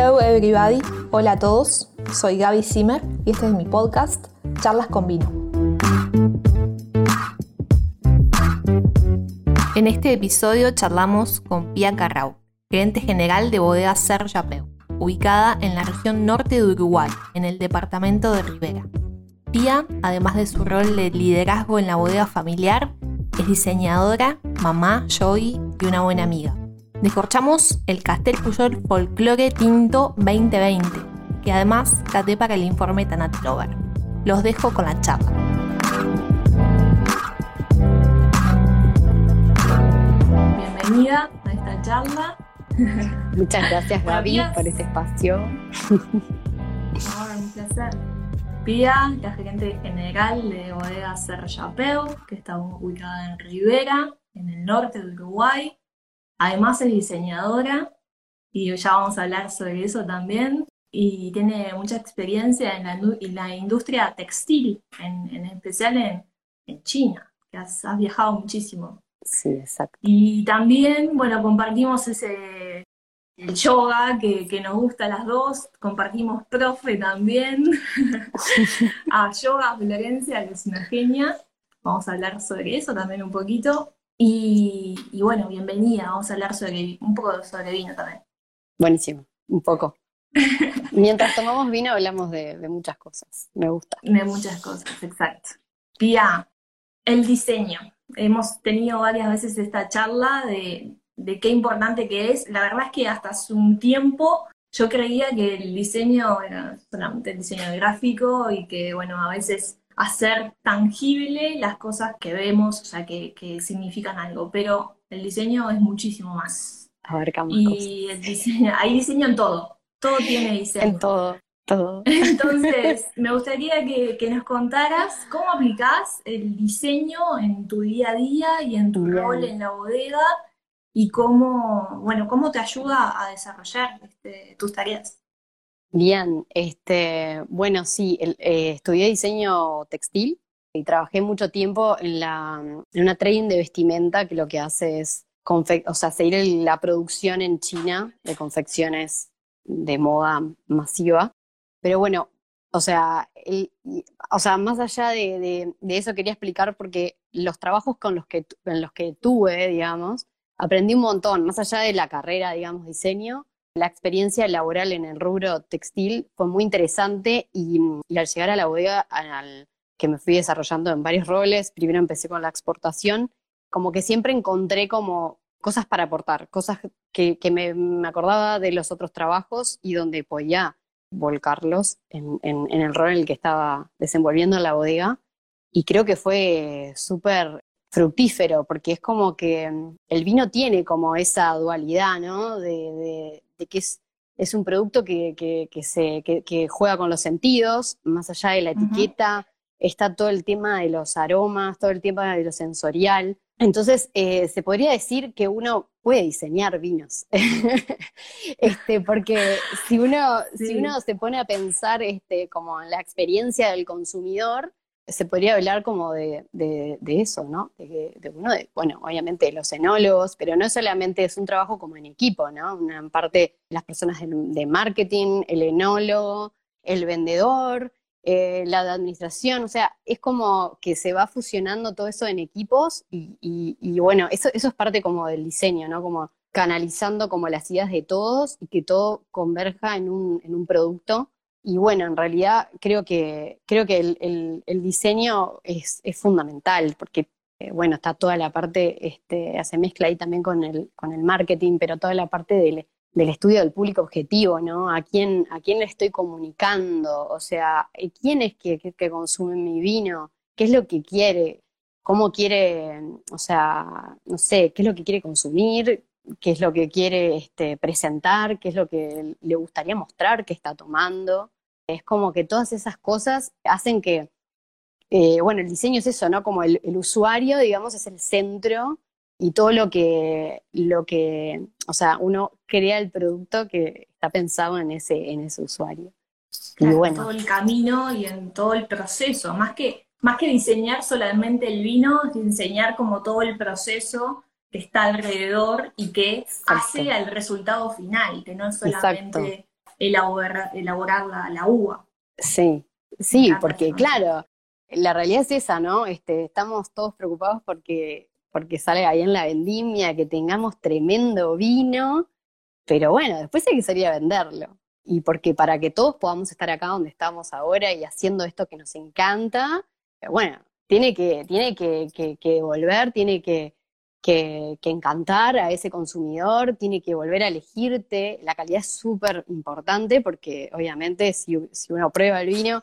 Hello everybody, hola a todos, soy Gaby Zimmer y este es mi podcast Charlas con Vino. En este episodio charlamos con Pia Carrau, gerente general de bodega Ser Yapeu, ubicada en la región norte de Uruguay, en el departamento de Rivera. Pia, además de su rol de liderazgo en la bodega familiar, es diseñadora, mamá, yogi y una buena amiga. Descorchamos el Castel Puyol Folklore Tinto 2020, que además caté para el informe Tanat Lover. Los dejo con la charla. Bienvenida a esta charla. Muchas gracias Gaby por este espacio. un placer. Pia, la gerente general de Bodega Ser que está ubicada en Rivera, en el norte de Uruguay. Además es diseñadora y ya vamos a hablar sobre eso también. Y tiene mucha experiencia en la, industria textil, en, especial en, China, que has, viajado muchísimo. Sí, exacto. Y también, bueno, compartimos ese el yoga que, nos gusta a las dos, compartimos profe también, a Yoga Florencia, que es una genia. Vamos a hablar sobre eso también un poquito. Y, bueno, bienvenida, vamos a hablar sobre un poco sobre vino también. Buenísimo, un poco. Mientras tomamos vino hablamos de, muchas cosas, me gusta. De muchas cosas, exacto. Pia, el diseño. Hemos tenido varias veces esta charla de, de qué importante que es. La verdad es que hasta hace un tiempo yo creía que el diseño era solamente el diseño gráfico y que, bueno, a veces hacer tangible las cosas que vemos, o sea, que, significan algo, pero el diseño es muchísimo más. Abarcamos y el diseño, hay diseño en todo, todo tiene diseño. En todo, todo. Entonces, me gustaría que, nos contaras cómo aplicás el diseño en tu día a día y en tu rol en la bodega y cómo, bueno, cómo te ayuda a desarrollar este, tus tareas. Bien, este, bueno, sí, eh, estudié diseño textil y trabajé mucho tiempo en, la, en una trading de vestimenta que lo que hace es o sea, seguir la producción en China de confecciones de moda masiva. Pero bueno, o sea, o sea más allá de, de, eso quería explicar porque los trabajos con los que, en los que tuve, digamos, aprendí un montón, más allá de la carrera, digamos, diseño, la experiencia laboral en el rubro textil fue muy interesante y, al llegar a la bodega, al, que me fui desarrollando en varios roles, primero empecé con la exportación, como que siempre encontré como cosas para aportar, cosas que, me, acordaba de los otros trabajos y donde podía volcarlos en, en el rol en el que estaba desenvolviendo en la bodega. Y creo que fue súper fructífero, porque es como que mm, el vino tiene como esa dualidad, ¿no? De, que es, es, un producto que, que, se, que, juega con los sentidos, más allá de la etiqueta, está todo el tema de los aromas, todo el tema de lo sensorial. Entonces, eh, se podría decir que uno puede diseñar vinos, este, porque si uno, si uno se pone a pensar este, como en la experiencia del consumidor, se podría hablar como de, eso, ¿no? De, uno de, bueno, obviamente los enólogos, pero no solamente es un trabajo como en equipo, ¿no? Una parte las personas de, marketing, el enólogo, el vendedor, eh, la administración, o sea, es como que se va fusionando todo eso en equipos y, bueno, eso, eso es parte como del diseño, ¿no? Como canalizando como las ideas de todos y que todo converja en un, en un producto y bueno, en realidad creo que, creo que el, diseño es, fundamental, porque eh, bueno, está toda la parte, este, hace mezcla ahí también con el, con el marketing, pero toda la parte del, estudio del público objetivo, ¿no? ¿A quién, ¿A quién le estoy comunicando? O sea, ¿quién es que, que, consume mi vino? ¿Qué es lo que quiere? ¿Cómo quiere, o sea, no sé, qué es lo que quiere consumir? ¿Qué es lo que quiere este, presentar? ¿Qué es lo que le gustaría mostrar que está tomando? Es como que todas esas cosas hacen que, eh, bueno, el diseño es eso, ¿no? Como el, usuario, digamos, es el centro y todo lo que, lo que, o sea, uno crea el producto que está pensado en ese, en ese usuario. y bueno. todo el camino y en todo el proceso, más que, más que diseñar solamente el vino, es diseñar como todo el proceso que está alrededor y que hace al resultado final, que no es solamente elaborar, elaborar la, la uva. Sí, sí, porque claro, la realidad es esa, ¿no? Este, estamos todos preocupados porque, porque salga bien la vendimia, que tengamos tremendo vino, pero bueno, después hay que salir a venderlo. Y porque para que todos podamos estar acá donde estamos ahora y haciendo esto que nos encanta, bueno, tiene que, tiene que, que, volver, tiene que, que, encantar a ese consumidor, tiene que volver a elegirte. La calidad es súper importante porque obviamente si, si, uno prueba el vino,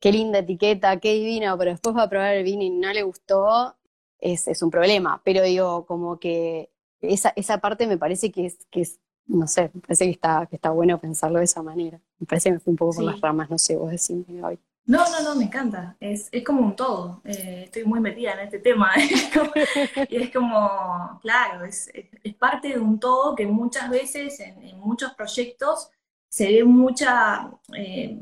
qué linda etiqueta, qué divino, pero después va a probar el vino y no le gustó, es, es un problema. Pero digo, como que esa, esa parte me parece que es, que es, no sé, me parece que está, que está bueno pensarlo de esa manera. Me parece que me fui un poco por las ramas, no sé, vos decís, Gaby. No, no, no, me encanta. Es, es como un todo. Eh, estoy muy metida en este tema. y es como, claro, es, parte de un todo que muchas veces en, muchos proyectos se ve mucha, eh,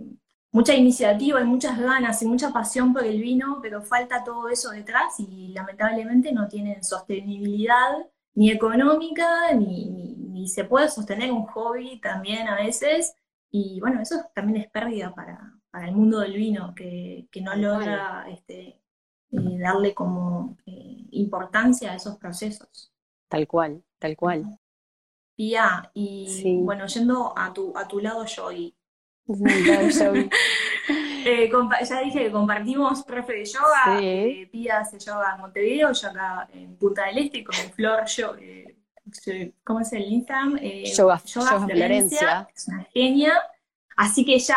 mucha iniciativa y muchas ganas y mucha pasión por el vino, pero falta todo eso detrás y lamentablemente no tienen sostenibilidad ni económica, ni, ni, ni se puede sostener un hobby también a veces. Y bueno, eso también es pérdida para, para el mundo del vino, que, no logra este, eh, darle como eh, importancia a esos procesos. Tal cual, tal cual. Pía, y bueno, yendo a tu, a tu lado Joy. eh, ya dije que compartimos profe de yoga, sí. Pía hace yoga en Montevideo, yo acá en Punta del Este con Flor yo, ¿cómo es el Instagram? yoga, yoga, Florencia, es una genia. Así que ya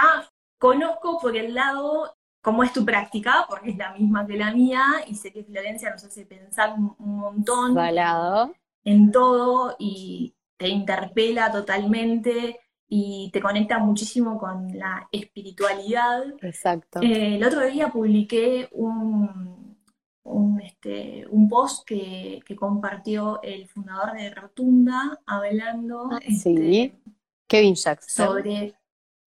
Conozco por el lado cómo es tu práctica, porque es la misma que la mía, y sé que Florencia nos hace pensar un montón en todo y te interpela totalmente y te conecta muchísimo con la espiritualidad. Exacto. Eh, el otro día publiqué un, un, este, un post que, compartió el fundador de Rotunda hablando ah, sí. Este, Kevin Jackson. sobre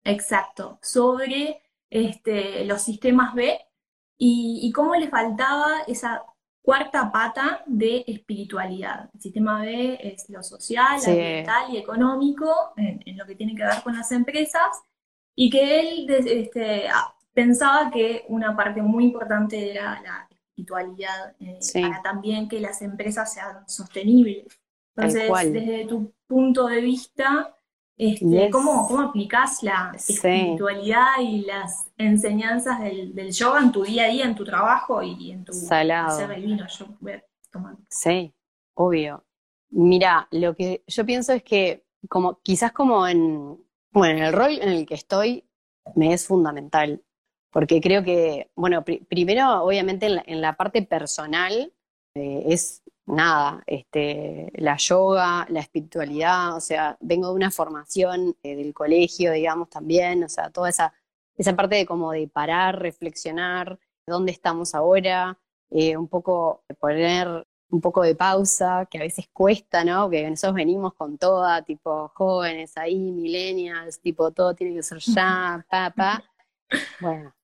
Exacto, sobre este, los sistemas B y, cómo le faltaba esa cuarta pata de espiritualidad. El sistema B es lo social, ambiental y económico, en, lo que tiene que ver con las empresas, y que él este, pensaba que una parte muy importante era la espiritualidad, eh, para también que las empresas sean sostenibles. Entonces, desde tu punto de vista, este, ¿cómo, ¿Cómo aplicás la espiritualidad y las enseñanzas del, yoga en tu día a día, en tu trabajo y en tu el vino? Yo Sí, obvio. Mira, lo que yo pienso es que como quizás como en, bueno, en el rol en el que estoy me es fundamental, porque creo que, bueno, primero obviamente en la, parte personal eh, es nada, este, la yoga, la espiritualidad, o sea, vengo de una formación eh, del colegio, digamos, también, o sea, toda esa, esa parte de como de parar, reflexionar, dónde estamos ahora, eh, un poco poner un poco de pausa, que a veces cuesta, ¿no? Que nosotros venimos con toda, tipo jóvenes ahí, millennials, tipo todo tiene que ser ya, pa, pa. Bueno,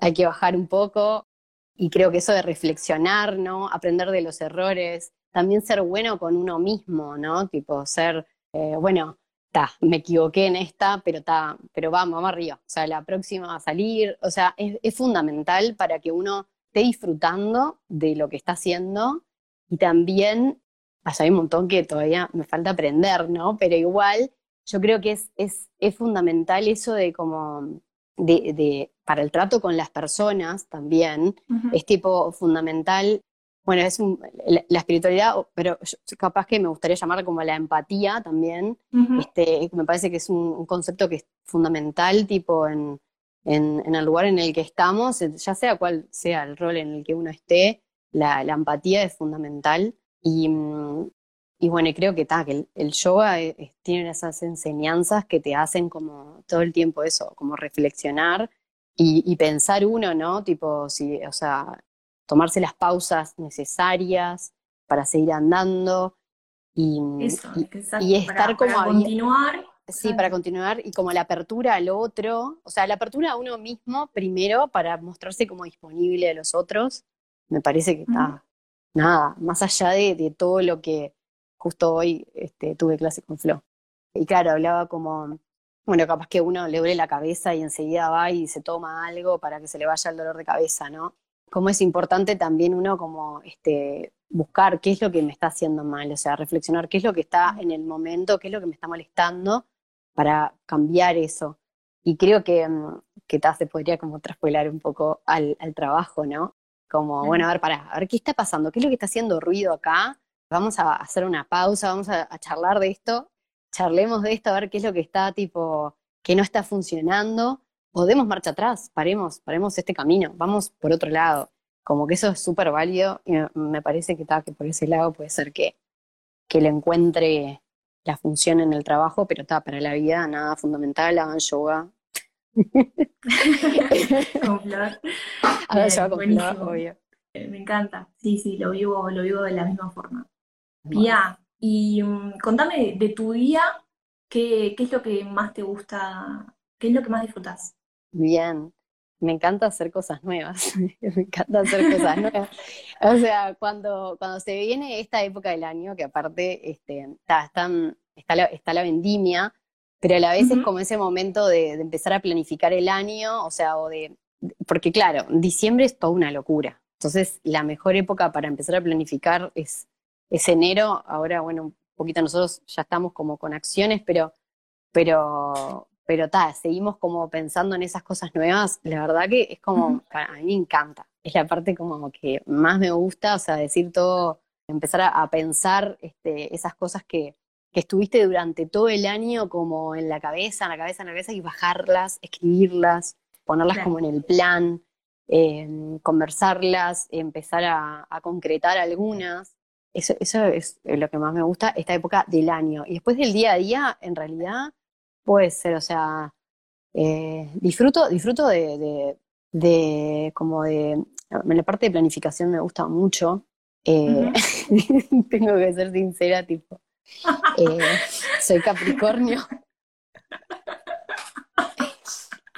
hay que bajar un poco, y creo que eso de reflexionar, ¿no? Aprender de los errores, también ser bueno con uno mismo, ¿no? Tipo ser, eh, bueno, ta, me equivoqué en esta, pero ta, pero vamos, vamos arriba. O sea, la próxima va a salir. O sea, es, fundamental para que uno esté disfrutando de lo que está haciendo y también, hay un montón que todavía me falta aprender, ¿no? Pero igual, yo creo que es, es, es fundamental eso de como de, para el trato con las personas también, es tipo fundamental. Bueno, es la, espiritualidad, pero capaz que me gustaría llamar como la empatía también. este, me parece que es un, concepto que es fundamental, tipo en, en, el lugar en el que estamos, ya sea cual sea el rol en el que uno esté, la, la empatía es fundamental. Y, mm, y bueno, creo que, ta, que el, yoga e, tiene esas enseñanzas que te hacen como todo el tiempo eso, como reflexionar y, pensar uno, ¿no? Tipo, si, o sea, tomarse las pausas necesarias para seguir andando y, y, estar como... Para continuar. Sí, para continuar y como la apertura al otro, o sea, la apertura a uno mismo primero para mostrarse como disponible a los otros, me parece que está, nada, más allá de todo lo que justo hoy este, tuve clase con Flo. Y claro, hablaba como, bueno, capaz que uno le duele la cabeza y enseguida va y se toma algo para que se le vaya el dolor de cabeza, ¿no? Como es importante también uno como este, buscar qué es lo que me está haciendo mal, o sea, reflexionar qué es lo que está en el momento, qué es lo que me está molestando para cambiar eso. Y creo que, mm, que se podría como traspolar un poco al, trabajo, ¿no? Como, bueno, a ver, para, a ver qué está pasando, qué es lo que está haciendo ruido acá. Vamos a hacer una pausa, vamos a, charlar de esto, charlemos de esto, a ver qué es lo que está tipo, que no está funcionando. Podemos marcha atrás, paremos, paremos este camino, vamos por otro lado. Como que eso es súper válido y me, parece que, está que por ese lado puede ser que, que le encuentre la función en el trabajo, pero está para la vida nada fundamental, hagan yoga. con flor. Hagan yoga con flor, obvio. Me encanta, sí, sí, lo vivo, lo vivo de la misma forma. Pia, y um, contame de, tu día, ¿qué, ¿qué, es lo que más te gusta, qué es lo que más disfrutas? Bien, me encanta hacer cosas nuevas, me encanta hacer cosas nuevas. O sea, cuando, cuando se viene esta época del año, que aparte este, está, está, la, está la vendimia, pero a la vez es como ese momento de, empezar a planificar el año, o sea, o de, porque claro, diciembre es toda una locura. Entonces, la mejor época para empezar a planificar es, es enero. Ahora, bueno, un poquito nosotros ya estamos como con acciones, pero, pero, pero ta, seguimos como pensando en esas cosas nuevas, la verdad que es como, a mí me encanta, es la parte como que más me gusta, o sea, decir todo, empezar a, pensar este, esas cosas que, que, estuviste durante todo el año como en la cabeza, en la cabeza, en la cabeza, y bajarlas, escribirlas, ponerlas como en el plan, eh, conversarlas, empezar a, a concretar algunas. Eso, eso es lo que más me gusta, esta época del año. Y después del día a día, en realidad, Puede ser, o sea, eh, disfruto, disfruto de, de, como de, en la parte de planificación me gusta mucho. Eh, tengo que ser sincera, tipo, eh, soy Capricornio.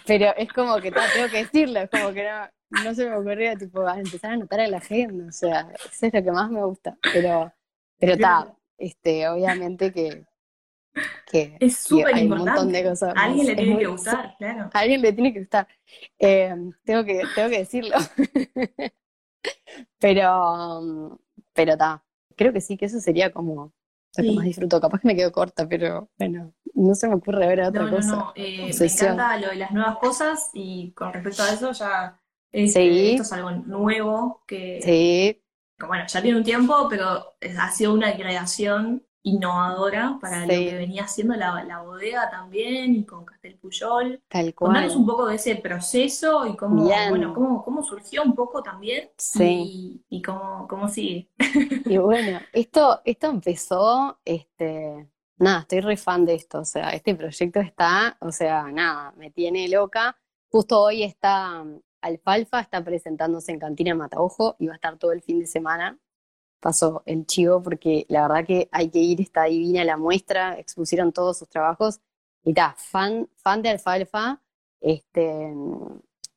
Pero es como que tengo que decirlo, es como que no, se me ocurría tipo empezar a anotar a la agenda, o sea, eso es lo que más me gusta. Pero, pero está, este, obviamente que, que, es súper hay un montón de cosas. Alguien le tiene que gustar, claro. A alguien le tiene que gustar. Eh, tengo, que, tengo que decirlo. pero, pero está. Creo que sí, que eso sería como lo que más disfruto. Capaz que me quedo corta, pero bueno, no se me ocurre ver otra cosa. No, no. Eh, me encanta lo de las nuevas cosas y con respecto a eso ya esto es algo nuevo que, sí. bueno, ya tiene un tiempo, pero ha sido una creación innovadora para lo que venía haciendo la, bodega también y con Castel Puyol. Tal cual. Contanos un poco de ese proceso y cómo, bueno, cómo, cómo, surgió un poco también sí. y, cómo, cómo sigue. Y bueno, esto, esto empezó, este, nada, estoy re fan de esto, o sea, este proyecto está, o sea, nada, me tiene loca. Justo hoy está Alfalfa, está presentándose en Cantina Mataojo y va a estar todo el fin de semana pasó el chivo porque la verdad que hay que ir, está divina la muestra, expusieron todos sus trabajos y está, fan, fan de Alfalfa, este,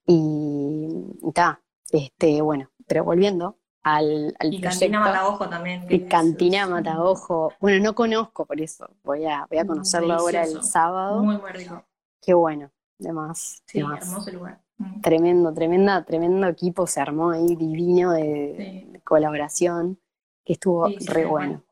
y está, este, bueno, pero volviendo al, al y Cantina Mataojo también. Y Cantina Mataojo, bueno, no conozco por eso, voy a, voy a conocerlo ahora el sábado. Muy, muy rico. Qué bueno, además. Sí, hermoso lugar. Mm. Tremendo, tremenda, tremendo equipo se armó ahí divino de colaboración que estuvo re bueno.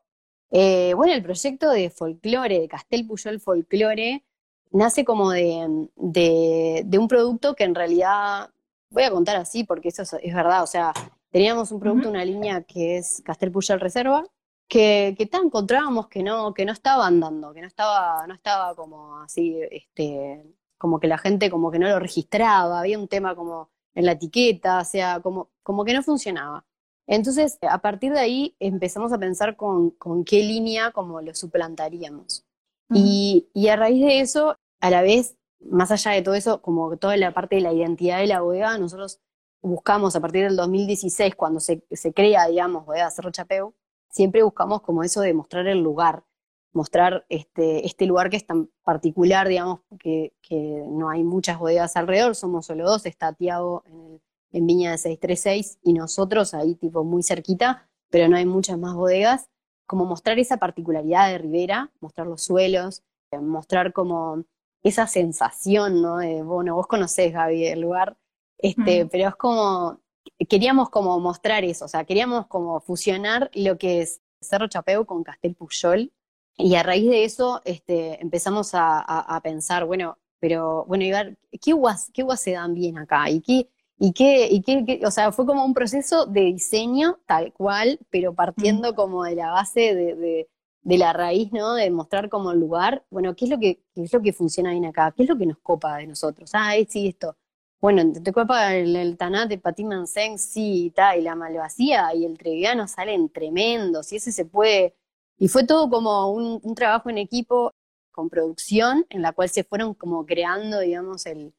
Eh, bueno, el proyecto de folclore, de Castel Puyol Folclore, nace como de, de, un producto que en realidad, voy a contar así porque eso es, verdad, o sea, teníamos un producto, una línea que es Castel Puyol Reserva, que, que encontrábamos que no, que no estaba andando, que no estaba, no estaba como así, este, como que la gente como que no lo registraba, había un tema como en la etiqueta, o sea, como, como que no funcionaba. Entonces, a partir de ahí empezamos a pensar con, qué línea como lo suplantaríamos. y, a raíz de eso, a la vez, más allá de todo eso, como toda la parte de la identidad de la bodega, nosotros buscamos a partir del 2016, cuando se, crea, digamos, Bodega Cerro Chapeu, siempre buscamos como eso de mostrar el lugar, mostrar este, este lugar que es tan particular, digamos, que, que no hay muchas bodegas alrededor, somos solo dos, está Tiago en en Viña de 636 y nosotros ahí tipo muy cerquita, pero no hay muchas más bodegas, como mostrar esa particularidad de Rivera, mostrar los suelos, eh, mostrar como esa sensación, ¿no? De, bueno, vos conocés, Gaby, el lugar, este, pero es como, queríamos como mostrar eso, o sea, queríamos como fusionar lo que es Cerro Chapeu con Castel Puyol, y a raíz de eso este, empezamos a, pensar, bueno, pero bueno, Ibar, ¿qué uvas, qué uvas se dan bien acá? ¿Y qué, y qué, y qué, o sea, fue como un proceso de diseño tal cual, pero partiendo como de la base de, de, la raíz, ¿no? De mostrar como el lugar, bueno, ¿qué es lo que, qué es lo que funciona bien acá? ¿Qué es lo que nos copa de nosotros? Ah, sí, esto. Bueno, te copa el, el de Patiman Seng, sí, y, la Malvasía y el Treviano salen tremendos, y ese se puede y fue todo como un, trabajo en equipo con producción, en la cual se fueron como creando, digamos, el,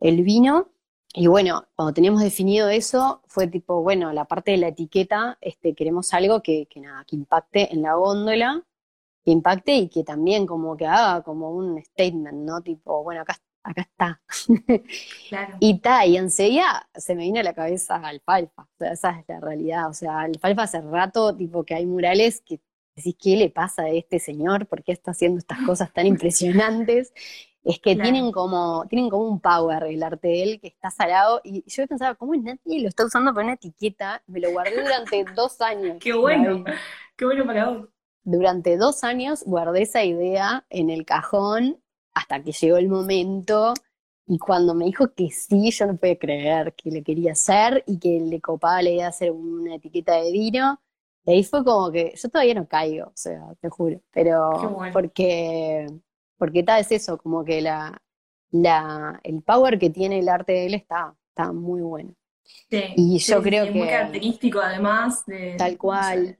vino. Y bueno, cuando teníamos definido eso, fue tipo, bueno, la parte de la etiqueta, este, queremos algo que, que nada, que impacte en la góndola, que impacte y que también como que haga como un statement, ¿no? Tipo, bueno, acá, acá está. Claro. y ta, y enseguida se me vino a la cabeza alfalfa, o sea, esa es la realidad, o sea, alfalfa hace rato, tipo que hay murales que decís, ¿qué le pasa a este señor? ¿Por qué está haciendo estas cosas tan impresionantes? Es que tienen como, tienen como un power el arte de él que está salado. Y yo pensaba, ¿cómo es nadie lo está usando para una etiqueta? Me lo guardé durante dos años. Qué bueno, qué bueno para vos. Durante dos años guardé esa idea en el cajón hasta que llegó el momento. Y cuando me dijo que sí, yo no pude creer que le quería hacer y que le copaba la idea de hacer una etiqueta de vino. Y ahí fue como que yo todavía no caigo, o sea, te juro, pero porque, porque tal es eso, como que la, la, el power que tiene el arte de él está, está muy bueno. Sí, y yo creo que... Es muy característico además de... Tal cual.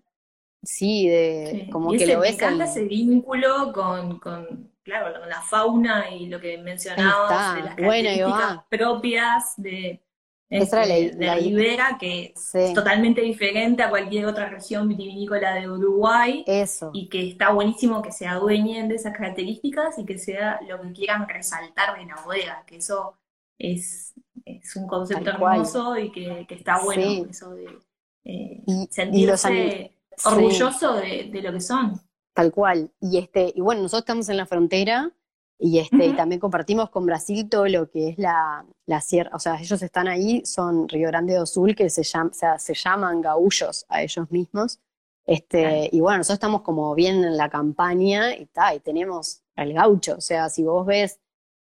Sí, de como que lo ves. Me encanta ese vínculo con, con, claro, con la fauna y lo que mencionabas de las características propias de, esa la, de la, Ribera, que es totalmente diferente a cualquier otra región vitivinícola de Uruguay. Eso. Y que está buenísimo que se adueñen de esas características y que sea lo que quieran resaltar de la bodega, que eso es, es un concepto hermoso y que, que, está bueno, eso de eh, sentirse orgulloso de, de, lo que son. Tal cual. Y este, y bueno, nosotros estamos en la frontera y, este, y también compartimos con Brasil todo lo que es la, la sierra, o sea, ellos están ahí, son Río Grande do Sul, que se, llama, se llaman gaullos a ellos mismos. Este, y bueno, nosotros estamos como bien en la campaña y, ta, y tenemos el gaucho, o sea, si vos ves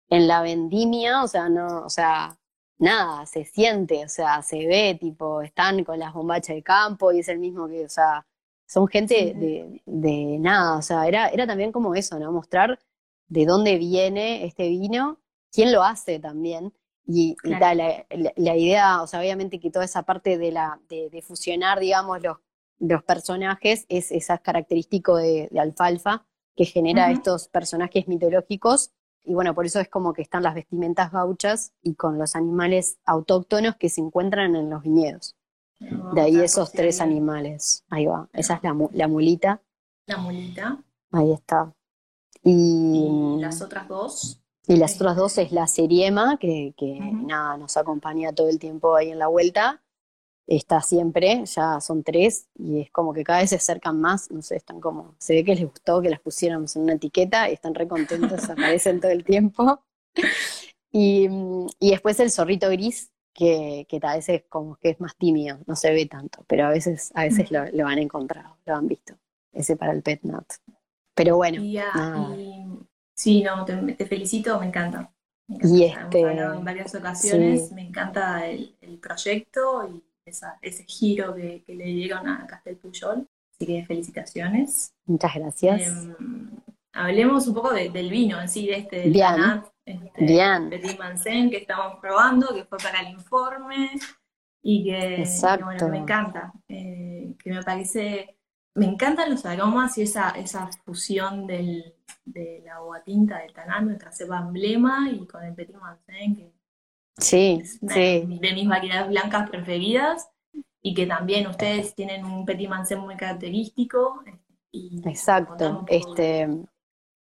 en la vendimia, o sea, no, o sea, nada, se siente, o sea, se ve, tipo, están con las bombachas de campo y es el mismo que, o sea, son gente de, de, nada, o sea, era, era también como eso, ¿no? Mostrar de dónde viene este vino, quién lo hace también. Y, la, idea, o sea, obviamente que toda esa parte de, la, de, fusionar, digamos, los, los, personajes es, esa característico de, alfalfa que genera estos personajes mitológicos. Y bueno, por eso es como que están las vestimentas gauchas y con los animales autóctonos que se encuentran en los viñedos. De ahí esos tres animales. Ahí va. Esa es la, la mulita. La mulita. Ahí está. Y, las otras dos. Y las otras dos es la Seriema, que, que nada, nos acompaña todo el tiempo ahí en la vuelta. Está siempre, ya son tres, y es como que cada vez se acercan más, no sé, están como, se ve que les gustó que las pusiéramos en una etiqueta y están re contentos, aparecen todo el tiempo. Y, y, después el zorrito gris, que, que a veces como que es más tímido, no se ve tanto, pero a veces, a veces lo, lo han encontrado, lo han visto. Ese para el pet nut. Pero bueno. sí, no, te, felicito, me encanta. Y este, en varias ocasiones, me encanta el, proyecto y ese giro que, le dieron a Castel Puyol. Así que felicitaciones. Muchas gracias. Em, hablemos un poco del vino en sí, de este del Bien. Este, Bien. Petit Mansen que estamos probando, que fue para el informe y que, bueno, me encanta, eh, que me parece me encantan los aromas y esa, esa fusión del, de la uva tinta del Tanán, nuestra cepa emblema, y con el Petit Mansen, que sí, es de mis variedades blancas preferidas, y que también ustedes tienen un Petit Mansen muy característico. Y Exacto, este...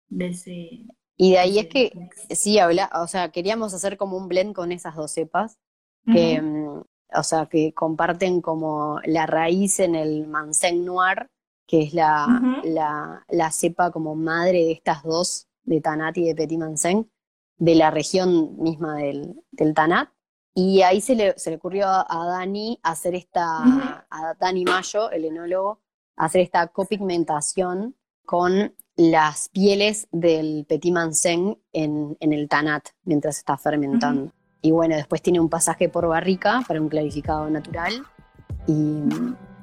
De ese, y de ahí es que, sí, habla, o sea, queríamos hacer como un blend con esas dos cepas, que, mm, o sea, que comparten como la raíz en el Mansen Noir, que es la, la, cepa como madre de estas dos, de Tanat y de Petit Mansen. de la región misma del, del Tanat. Y ahí se le, se le ocurrió a, Dani hacer esta, a Dani Mayo, el enólogo, hacer esta copigmentación con las pieles del Petit Manseng en, en el Tanat mientras está fermentando. Y bueno, después tiene un pasaje por barrica para un clarificado natural. Y,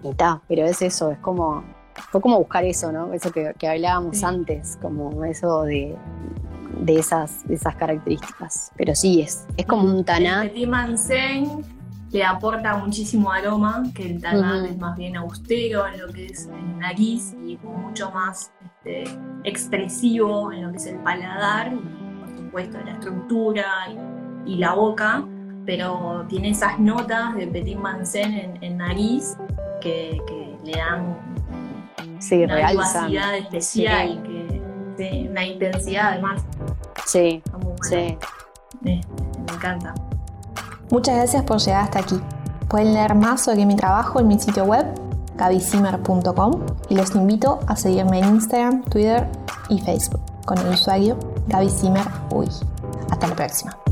está, pero es eso, es como, fue como buscar eso, ¿no? Eso que, hablábamos antes, como eso de, de esas, esas características. Pero sí, es, es como un tanat. El Petit Manseng le aporta muchísimo aroma, que el tanat es más bien austero en lo que es el nariz y mucho más este, expresivo en lo que es el paladar y por supuesto la estructura y, la boca, pero tiene esas notas de Petit Manseng en, nariz que, le dan una vivacidad especial, que, una intensidad además. Sí, sí. me encanta. Muchas gracias por llegar hasta aquí. Pueden leer más sobre mi trabajo en mi sitio web, gabyzimmer.com, y los invito a seguirme en Instagram, Twitter y Facebook con el usuario Gaby Hasta la próxima.